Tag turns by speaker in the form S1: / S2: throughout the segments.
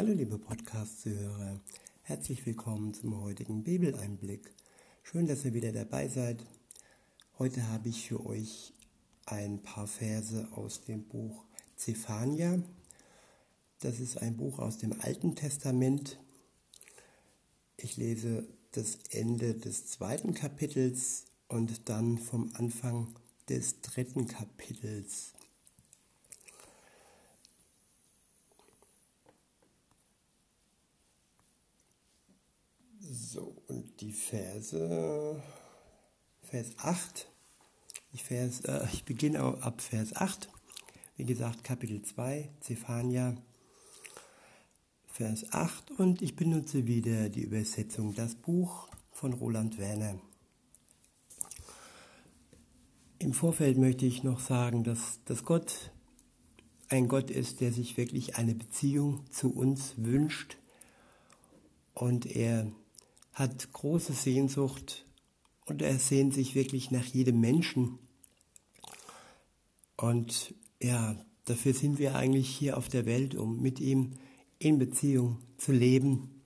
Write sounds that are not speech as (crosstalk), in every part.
S1: Hallo liebe Podcast-Zuhörer, herzlich willkommen zum heutigen Bibeleinblick. Schön, dass ihr wieder dabei seid. Heute habe ich für euch ein paar Verse aus dem Buch Zephania. Das ist ein Buch aus dem Alten Testament. Ich lese das Ende des zweiten Kapitels und dann vom Anfang des dritten Kapitels. So, und die Verse, Vers 8, ich, Vers, äh, ich beginne ab Vers 8, wie gesagt, Kapitel 2, Zephania, Vers 8 und ich benutze wieder die Übersetzung Das Buch von Roland Werner. Im Vorfeld möchte ich noch sagen, dass, dass Gott ein Gott ist, der sich wirklich eine Beziehung zu uns wünscht. Und er hat große Sehnsucht und er sehnt sich wirklich nach jedem Menschen. Und ja, dafür sind wir eigentlich hier auf der Welt, um mit ihm in Beziehung zu leben.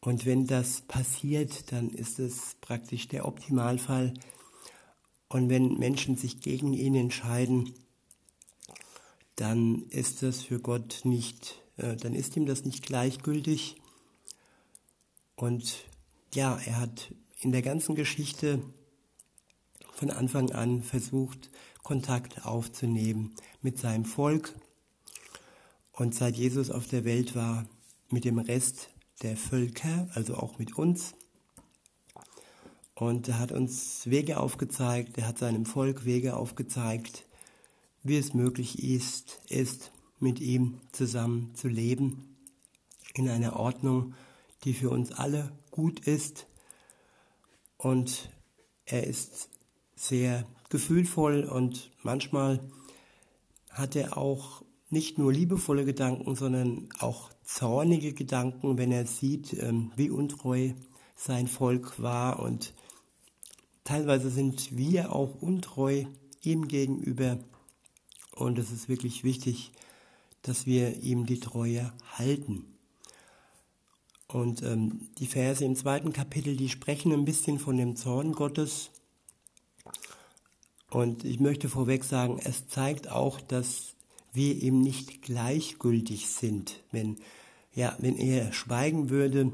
S1: Und wenn das passiert, dann ist es praktisch der Optimalfall. Und wenn Menschen sich gegen ihn entscheiden, dann ist das für Gott nicht, äh, dann ist ihm das nicht gleichgültig. Und ja, er hat in der ganzen Geschichte von Anfang an versucht, Kontakt aufzunehmen mit seinem Volk. Und seit Jesus auf der Welt war, mit dem Rest der Völker, also auch mit uns. Und er hat uns Wege aufgezeigt, er hat seinem Volk Wege aufgezeigt, wie es möglich ist, ist mit ihm zusammen zu leben, in einer Ordnung, die für uns alle gut ist. Und er ist sehr gefühlvoll und manchmal hat er auch nicht nur liebevolle Gedanken, sondern auch zornige Gedanken, wenn er sieht, ähm, wie untreu sein Volk war. Und teilweise sind wir auch untreu ihm gegenüber. Und es ist wirklich wichtig, dass wir ihm die Treue halten. Und ähm, die Verse im zweiten Kapitel, die sprechen ein bisschen von dem Zorn Gottes. Und ich möchte vorweg sagen, es zeigt auch, dass wir ihm nicht gleichgültig sind. Wenn, ja, wenn er schweigen würde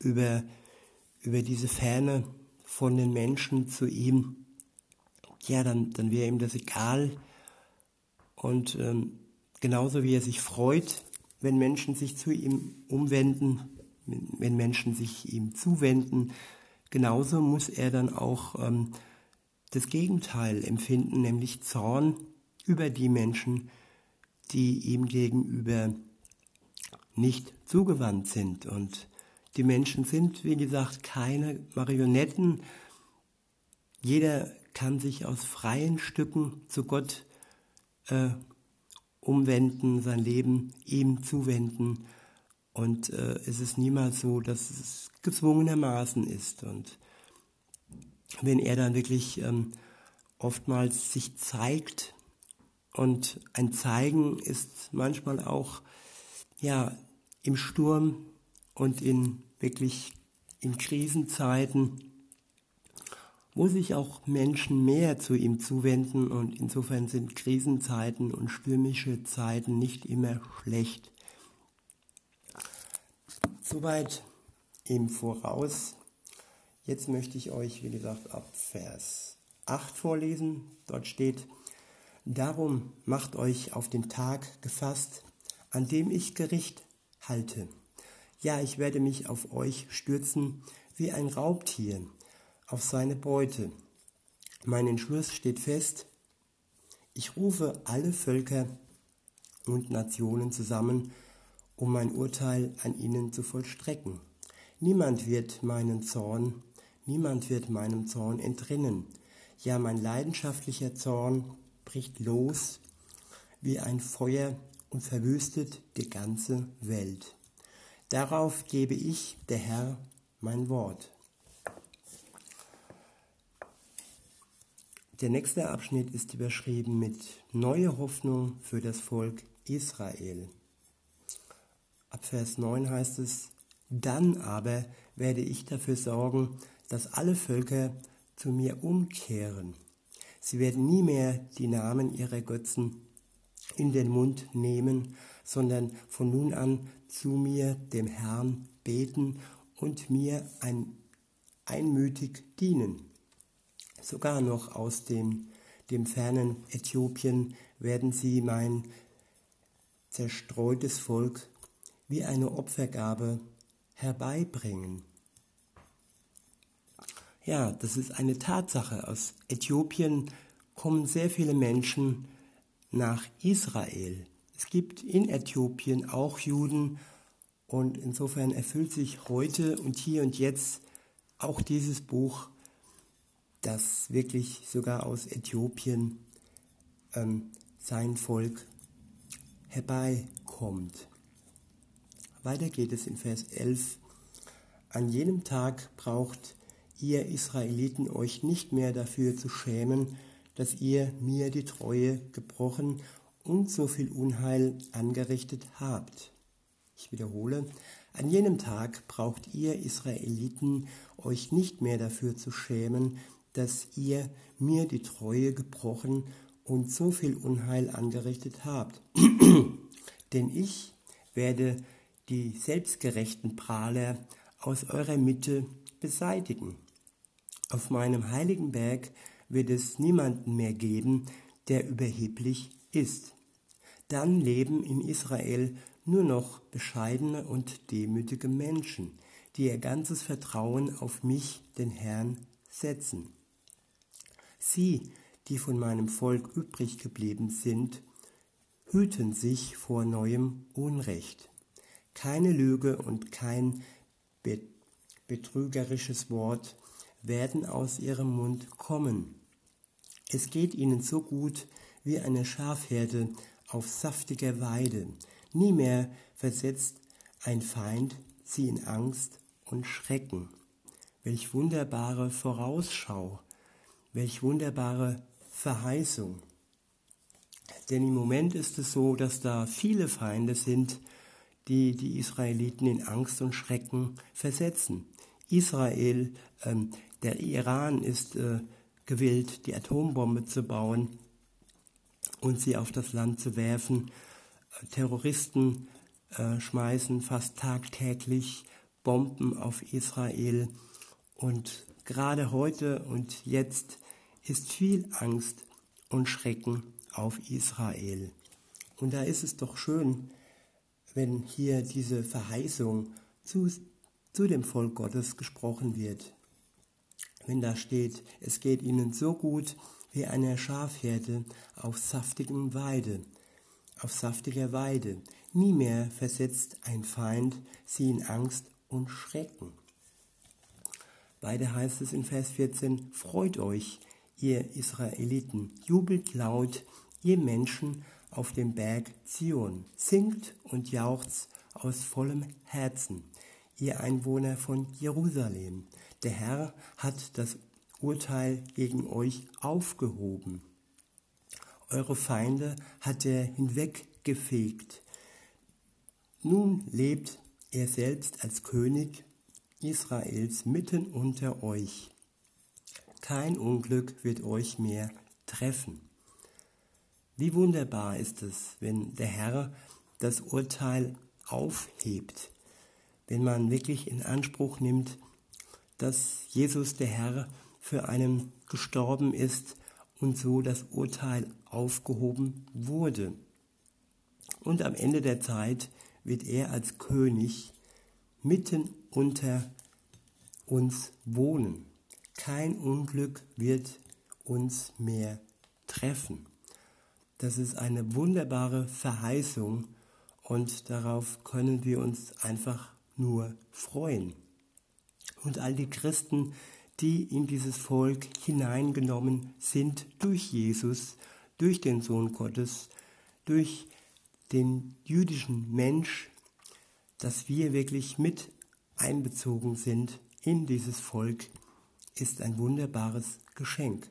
S1: über, über diese Ferne von den Menschen zu ihm, ja, dann, dann wäre ihm das egal. Und ähm, genauso wie er sich freut, wenn Menschen sich zu ihm umwenden, wenn Menschen sich ihm zuwenden, genauso muss er dann auch ähm, das Gegenteil empfinden, nämlich Zorn über die Menschen, die ihm gegenüber nicht zugewandt sind. Und die Menschen sind, wie gesagt, keine Marionetten. Jeder kann sich aus freien Stücken zu Gott äh, umwenden, sein Leben ihm zuwenden. Und äh, es ist niemals so, dass es gezwungenermaßen ist. Und wenn er dann wirklich ähm, oftmals sich zeigt, und ein Zeigen ist manchmal auch ja im Sturm und in wirklich in Krisenzeiten wo sich auch Menschen mehr zu ihm zuwenden und insofern sind Krisenzeiten und stürmische Zeiten nicht immer schlecht. Soweit im Voraus. Jetzt möchte ich euch, wie gesagt, ab Vers 8 vorlesen. Dort steht, Darum macht euch auf den Tag gefasst, an dem ich Gericht halte. Ja, ich werde mich auf euch stürzen wie ein Raubtier auf seine Beute. Mein Entschluss steht fest. Ich rufe alle Völker und Nationen zusammen, um mein Urteil an ihnen zu vollstrecken. Niemand wird meinen Zorn, niemand wird meinem Zorn entrinnen. Ja, mein leidenschaftlicher Zorn bricht los wie ein Feuer und verwüstet die ganze Welt. Darauf gebe ich, der Herr, mein Wort. Der nächste Abschnitt ist überschrieben mit Neue Hoffnung für das Volk Israel. Ab Vers 9 heißt es, dann aber werde ich dafür sorgen, dass alle Völker zu mir umkehren. Sie werden nie mehr die Namen ihrer Götzen in den Mund nehmen, sondern von nun an zu mir, dem Herrn, beten und mir ein, einmütig dienen. Sogar noch aus dem, dem fernen Äthiopien werden sie mein zerstreutes Volk wie eine Opfergabe herbeibringen. Ja, das ist eine Tatsache. Aus Äthiopien kommen sehr viele Menschen nach Israel. Es gibt in Äthiopien auch Juden und insofern erfüllt sich heute und hier und jetzt auch dieses Buch, das wirklich sogar aus Äthiopien ähm, sein Volk herbeikommt. Weiter geht es in Vers 11. An jenem Tag braucht ihr Israeliten euch nicht mehr dafür zu schämen, dass ihr mir die Treue gebrochen und so viel Unheil angerichtet habt. Ich wiederhole, an jenem Tag braucht ihr Israeliten euch nicht mehr dafür zu schämen, dass ihr mir die Treue gebrochen und so viel Unheil angerichtet habt. (clears throat) Denn ich werde die selbstgerechten Prahler aus eurer Mitte beseitigen. Auf meinem heiligen Berg wird es niemanden mehr geben, der überheblich ist. Dann leben in Israel nur noch bescheidene und demütige Menschen, die ihr ganzes Vertrauen auf mich, den Herrn, setzen. Sie, die von meinem Volk übrig geblieben sind, hüten sich vor neuem Unrecht. Keine Lüge und kein betrügerisches Wort werden aus ihrem Mund kommen. Es geht ihnen so gut wie eine Schafherde auf saftiger Weide. Nie mehr versetzt ein Feind sie in Angst und Schrecken. Welch wunderbare Vorausschau, welch wunderbare Verheißung. Denn im Moment ist es so, dass da viele Feinde sind, die die Israeliten in Angst und Schrecken versetzen. Israel ähm, der Iran ist äh, gewillt, die Atombombe zu bauen und sie auf das Land zu werfen. Terroristen äh, schmeißen fast tagtäglich Bomben auf Israel. Und gerade heute und jetzt ist viel Angst und Schrecken auf Israel. Und da ist es doch schön, wenn hier diese Verheißung zu, zu dem Volk Gottes gesprochen wird wenn da steht, es geht ihnen so gut wie eine Schafherde auf saftigem Weide, auf saftiger Weide. Nie mehr versetzt ein Feind sie in Angst und Schrecken. Weiter heißt es in Vers 14, Freut euch, ihr Israeliten, jubelt laut, ihr Menschen auf dem Berg Zion, singt und jauchzt aus vollem Herzen, ihr Einwohner von Jerusalem. Der Herr hat das Urteil gegen euch aufgehoben. Eure Feinde hat er hinweggefegt. Nun lebt er selbst als König Israels mitten unter euch. Kein Unglück wird euch mehr treffen. Wie wunderbar ist es, wenn der Herr das Urteil aufhebt, wenn man wirklich in Anspruch nimmt, dass Jesus der Herr für einen gestorben ist und so das Urteil aufgehoben wurde. Und am Ende der Zeit wird er als König mitten unter uns wohnen. Kein Unglück wird uns mehr treffen. Das ist eine wunderbare Verheißung und darauf können wir uns einfach nur freuen und all die Christen, die in dieses Volk hineingenommen sind durch Jesus, durch den Sohn Gottes, durch den jüdischen Mensch, dass wir wirklich mit einbezogen sind in dieses Volk, ist ein wunderbares Geschenk.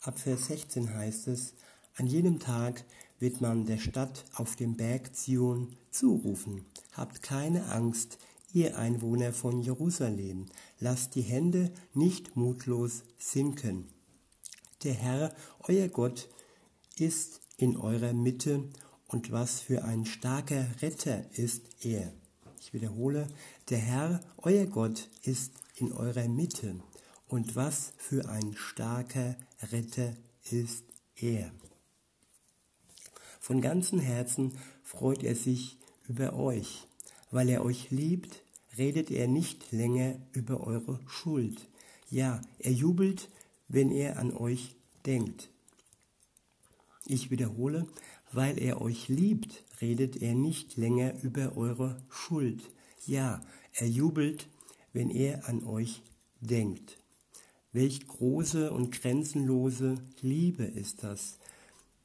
S1: Ab Vers 16 heißt es, an jenem Tag wird man der Stadt auf dem Berg Zion zurufen. Habt keine Angst, ihr Einwohner von Jerusalem, lasst die Hände nicht mutlos sinken. Der Herr, euer Gott, ist in eurer Mitte und was für ein starker Retter ist er. Ich wiederhole, der Herr, euer Gott, ist in eurer Mitte und was für ein starker Retter ist er. Von ganzem Herzen freut er sich über euch. Weil er euch liebt, redet er nicht länger über eure Schuld. Ja, er jubelt, wenn er an euch denkt. Ich wiederhole, weil er euch liebt, redet er nicht länger über eure Schuld. Ja, er jubelt, wenn er an euch denkt. Welch große und grenzenlose Liebe ist das,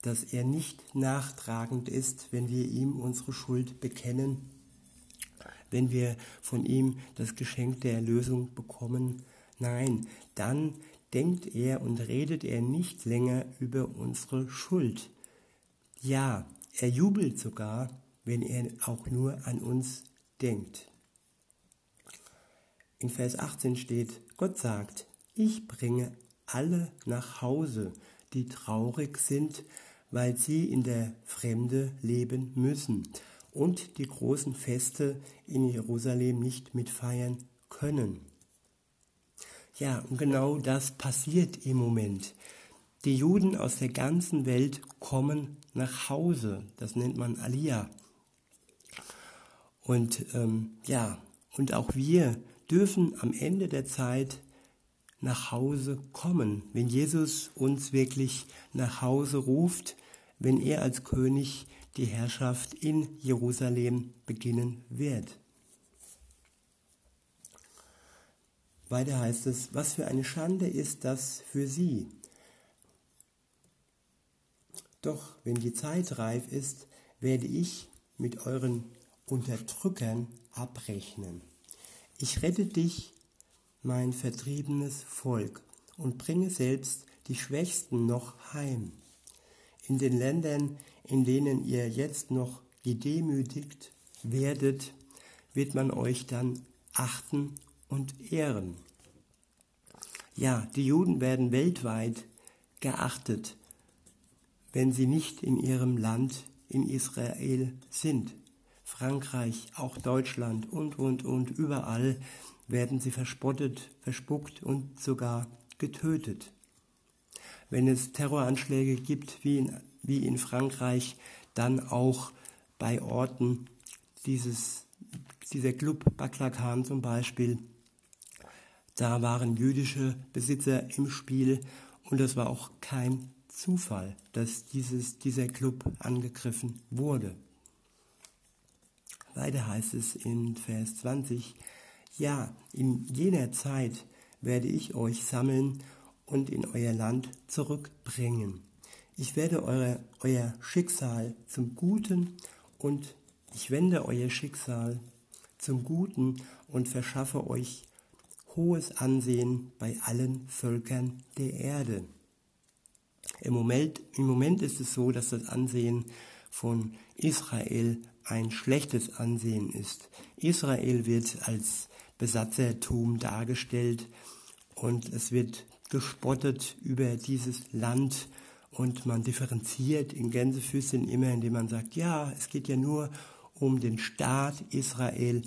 S1: dass er nicht nachtragend ist, wenn wir ihm unsere Schuld bekennen, wenn wir von ihm das Geschenk der Erlösung bekommen. Nein, dann denkt er und redet er nicht länger über unsere Schuld. Ja, er jubelt sogar, wenn er auch nur an uns denkt. In Vers 18 steht, Gott sagt, ich bringe alle nach Hause, die traurig sind, weil sie in der Fremde leben müssen und die großen Feste in Jerusalem nicht mitfeiern können. Ja, und genau das passiert im Moment. Die Juden aus der ganzen Welt kommen nach Hause. Das nennt man Aliyah. Und ähm, ja, und auch wir dürfen am Ende der Zeit nach Hause kommen, wenn Jesus uns wirklich nach Hause ruft, wenn er als König die Herrschaft in Jerusalem beginnen wird. Weiter heißt es, was für eine Schande ist das für sie. Doch wenn die Zeit reif ist, werde ich mit euren Unterdrückern abrechnen. Ich rette dich, mein vertriebenes Volk, und bringe selbst die Schwächsten noch heim. In den Ländern, in denen ihr jetzt noch gedemütigt werdet, wird man euch dann achten und ehren. Ja, die Juden werden weltweit geachtet, wenn sie nicht in ihrem Land in Israel sind. Frankreich, auch Deutschland und, und, und, überall werden sie verspottet, verspuckt und sogar getötet. Wenn es Terroranschläge gibt, wie in, wie in Frankreich, dann auch bei Orten dieses, dieser Club Baklakan zum Beispiel, da waren jüdische Besitzer im Spiel und es war auch kein Zufall, dass dieses, dieser Club angegriffen wurde. Weiter heißt es in Vers 20, ja, in jener Zeit werde ich euch sammeln und in euer Land zurückbringen. Ich werde eure, euer Schicksal zum Guten und ich wende euer Schicksal zum Guten und verschaffe euch hohes Ansehen bei allen Völkern der Erde. Im Moment, Im Moment ist es so, dass das Ansehen von Israel ein schlechtes Ansehen ist. Israel wird als Besatzertum dargestellt und es wird gespottet über dieses Land und man differenziert in Gänsefüßchen immer, indem man sagt, ja, es geht ja nur um den Staat Israel,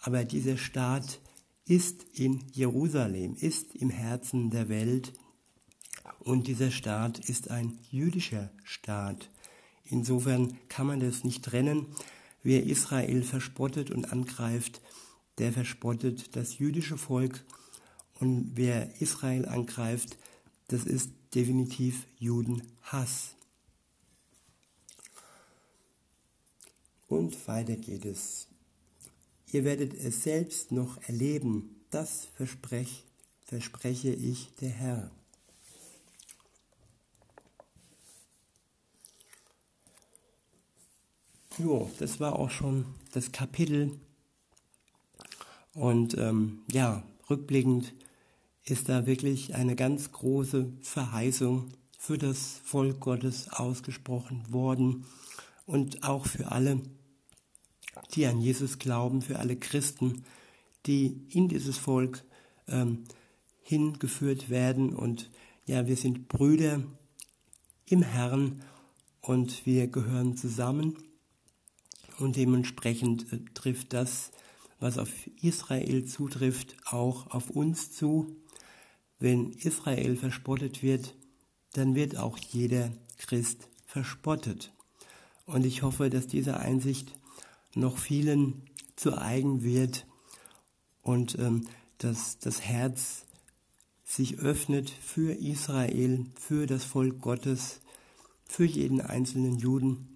S1: aber dieser Staat ist in Jerusalem, ist im Herzen der Welt und dieser Staat ist ein jüdischer Staat. Insofern kann man das nicht trennen. Wer Israel verspottet und angreift, der verspottet das jüdische Volk und wer Israel angreift, das ist definitiv Judenhass. Und weiter geht es. Ihr werdet es selbst noch erleben, das versprech, verspreche ich der Herr. Jo, das war auch schon das Kapitel. Und ähm, ja, rückblickend ist da wirklich eine ganz große Verheißung für das Volk Gottes ausgesprochen worden und auch für alle, die an Jesus glauben, für alle Christen, die in dieses Volk ähm, hingeführt werden. Und ja, wir sind Brüder im Herrn und wir gehören zusammen. Und dementsprechend äh, trifft das, was auf Israel zutrifft, auch auf uns zu. Wenn Israel verspottet wird, dann wird auch jeder Christ verspottet. Und ich hoffe, dass diese Einsicht noch vielen zu eigen wird und ähm, dass das Herz sich öffnet für Israel, für das Volk Gottes, für jeden einzelnen Juden.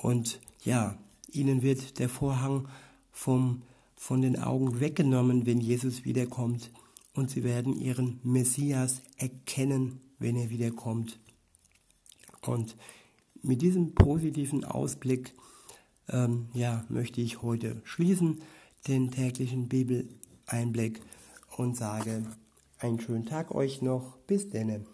S1: Und ja, ihnen wird der Vorhang vom, von den Augen weggenommen, wenn Jesus wiederkommt. Und sie werden ihren Messias erkennen, wenn er wiederkommt. Und mit diesem positiven Ausblick ähm, ja, möchte ich heute schließen, den täglichen Bibeleinblick und sage einen schönen Tag euch noch. Bis denne.